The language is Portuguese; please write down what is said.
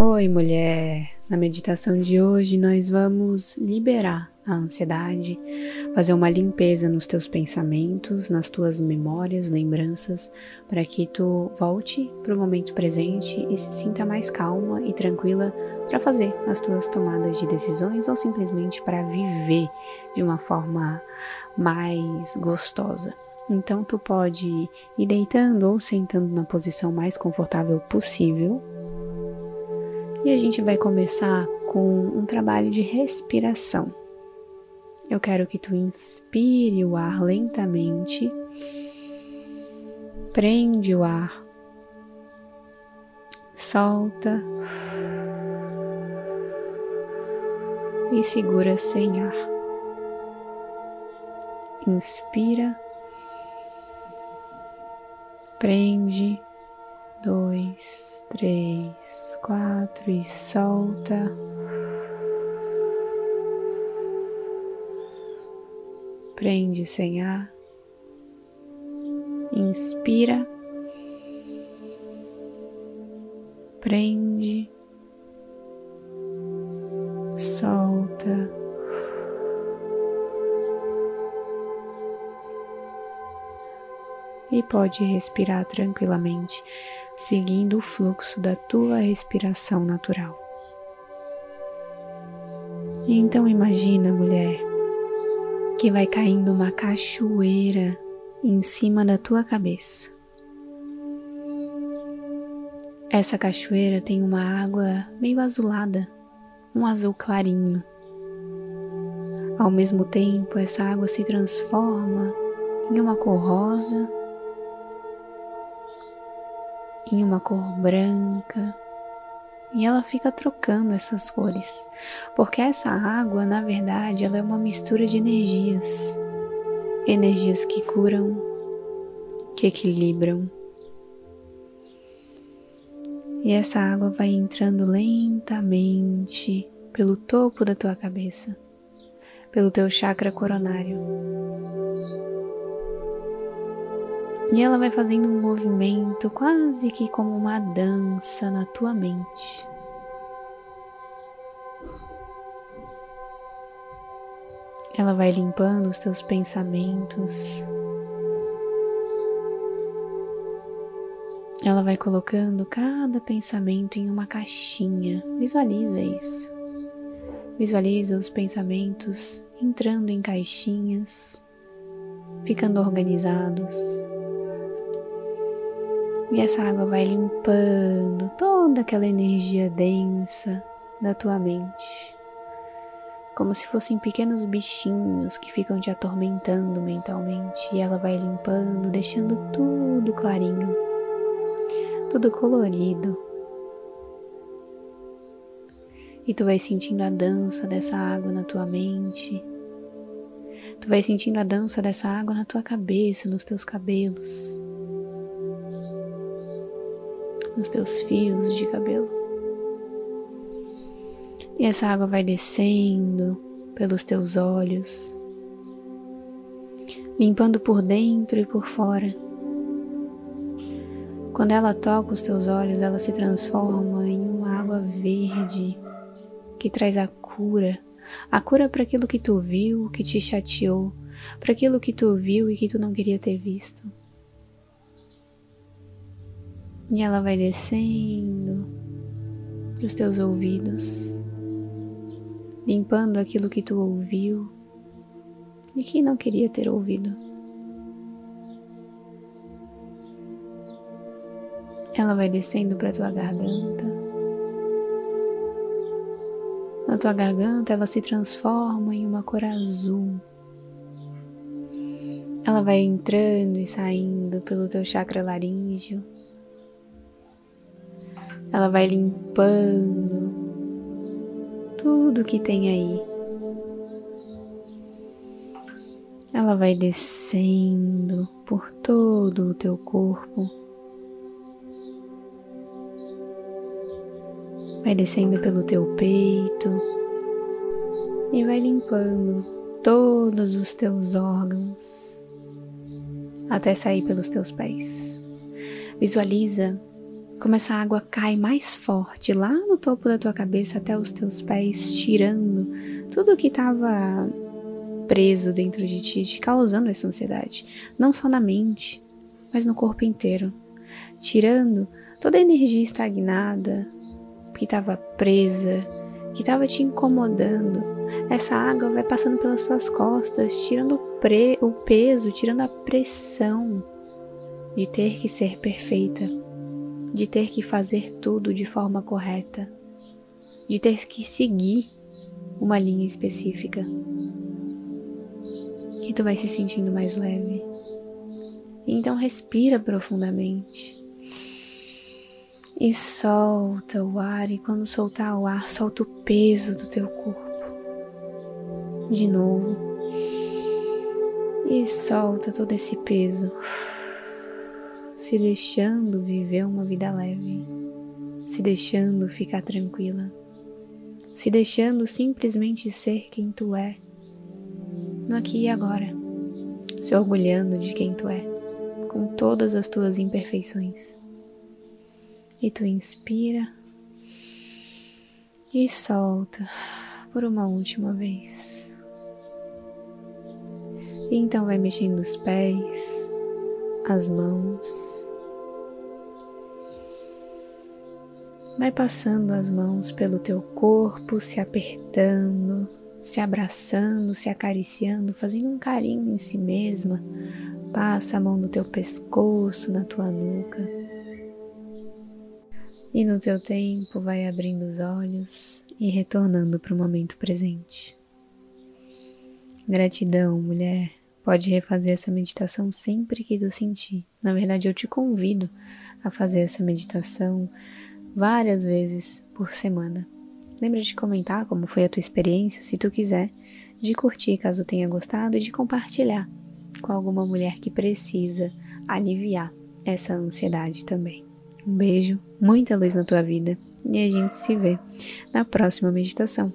Oi, mulher! Na meditação de hoje, nós vamos liberar a ansiedade, fazer uma limpeza nos teus pensamentos, nas tuas memórias, lembranças, para que tu volte para o momento presente e se sinta mais calma e tranquila para fazer as tuas tomadas de decisões ou simplesmente para viver de uma forma mais gostosa. Então tu pode ir deitando ou sentando na posição mais confortável possível. E a gente vai começar com um trabalho de respiração. Eu quero que tu inspire o ar lentamente, prende o ar, solta. E segura sem ar. Inspira, prende, dois, três, quatro e solta. prende sem ar, inspira, prende, solta. E pode respirar tranquilamente, seguindo o fluxo da tua respiração natural. Então imagina, mulher, que vai caindo uma cachoeira em cima da tua cabeça. Essa cachoeira tem uma água meio azulada, um azul clarinho. Ao mesmo tempo, essa água se transforma em uma cor rosa, em uma cor branca, e ela fica trocando essas cores, porque essa água, na verdade, ela é uma mistura de energias. Energias que curam, que equilibram. E essa água vai entrando lentamente pelo topo da tua cabeça, pelo teu chakra coronário. E ela vai fazendo um movimento quase que como uma dança na tua mente. Ela vai limpando os teus pensamentos. Ela vai colocando cada pensamento em uma caixinha. Visualiza isso. Visualiza os pensamentos entrando em caixinhas, ficando organizados. E essa água vai limpando toda aquela energia densa da tua mente, como se fossem pequenos bichinhos que ficam te atormentando mentalmente, e ela vai limpando, deixando tudo clarinho, tudo colorido. E tu vai sentindo a dança dessa água na tua mente. Tu vai sentindo a dança dessa água na tua cabeça, nos teus cabelos nos teus fios de cabelo. E essa água vai descendo pelos teus olhos, limpando por dentro e por fora. Quando ela toca os teus olhos, ela se transforma em uma água verde que traz a cura, a cura para aquilo que tu viu, que te chateou, para aquilo que tu viu e que tu não queria ter visto. E ela vai descendo para os teus ouvidos, limpando aquilo que tu ouviu e que não queria ter ouvido. Ela vai descendo para tua garganta. Na tua garganta ela se transforma em uma cor azul. Ela vai entrando e saindo pelo teu chakra laríngeo ela vai limpando tudo que tem aí. Ela vai descendo por todo o teu corpo. Vai descendo pelo teu peito e vai limpando todos os teus órgãos até sair pelos teus pés. Visualiza como essa água cai mais forte lá no topo da tua cabeça até os teus pés, tirando tudo que estava preso dentro de ti, te causando essa ansiedade, não só na mente, mas no corpo inteiro, tirando toda a energia estagnada que estava presa, que estava te incomodando. Essa água vai passando pelas tuas costas, tirando o, o peso, tirando a pressão de ter que ser perfeita de ter que fazer tudo de forma correta, de ter que seguir uma linha específica. E tu vai se sentindo mais leve. Então respira profundamente. E solta o ar, e quando soltar o ar, solta o peso do teu corpo. De novo. E solta todo esse peso se deixando viver uma vida leve, se deixando ficar tranquila, se deixando simplesmente ser quem tu é, no aqui e agora, se orgulhando de quem tu é, com todas as tuas imperfeições. E tu inspira e solta por uma última vez. E então vai mexendo os pés, as mãos. Vai passando as mãos pelo teu corpo, se apertando, se abraçando, se acariciando, fazendo um carinho em si mesma. Passa a mão no teu pescoço, na tua nuca. E no teu tempo vai abrindo os olhos e retornando para o momento presente. Gratidão, mulher. Pode refazer essa meditação sempre que tu sentir. Na verdade, eu te convido a fazer essa meditação várias vezes por semana. Lembra de comentar como foi a tua experiência, se tu quiser, de curtir caso tenha gostado e de compartilhar com alguma mulher que precisa aliviar essa ansiedade também. Um beijo, muita luz na tua vida e a gente se vê na próxima meditação.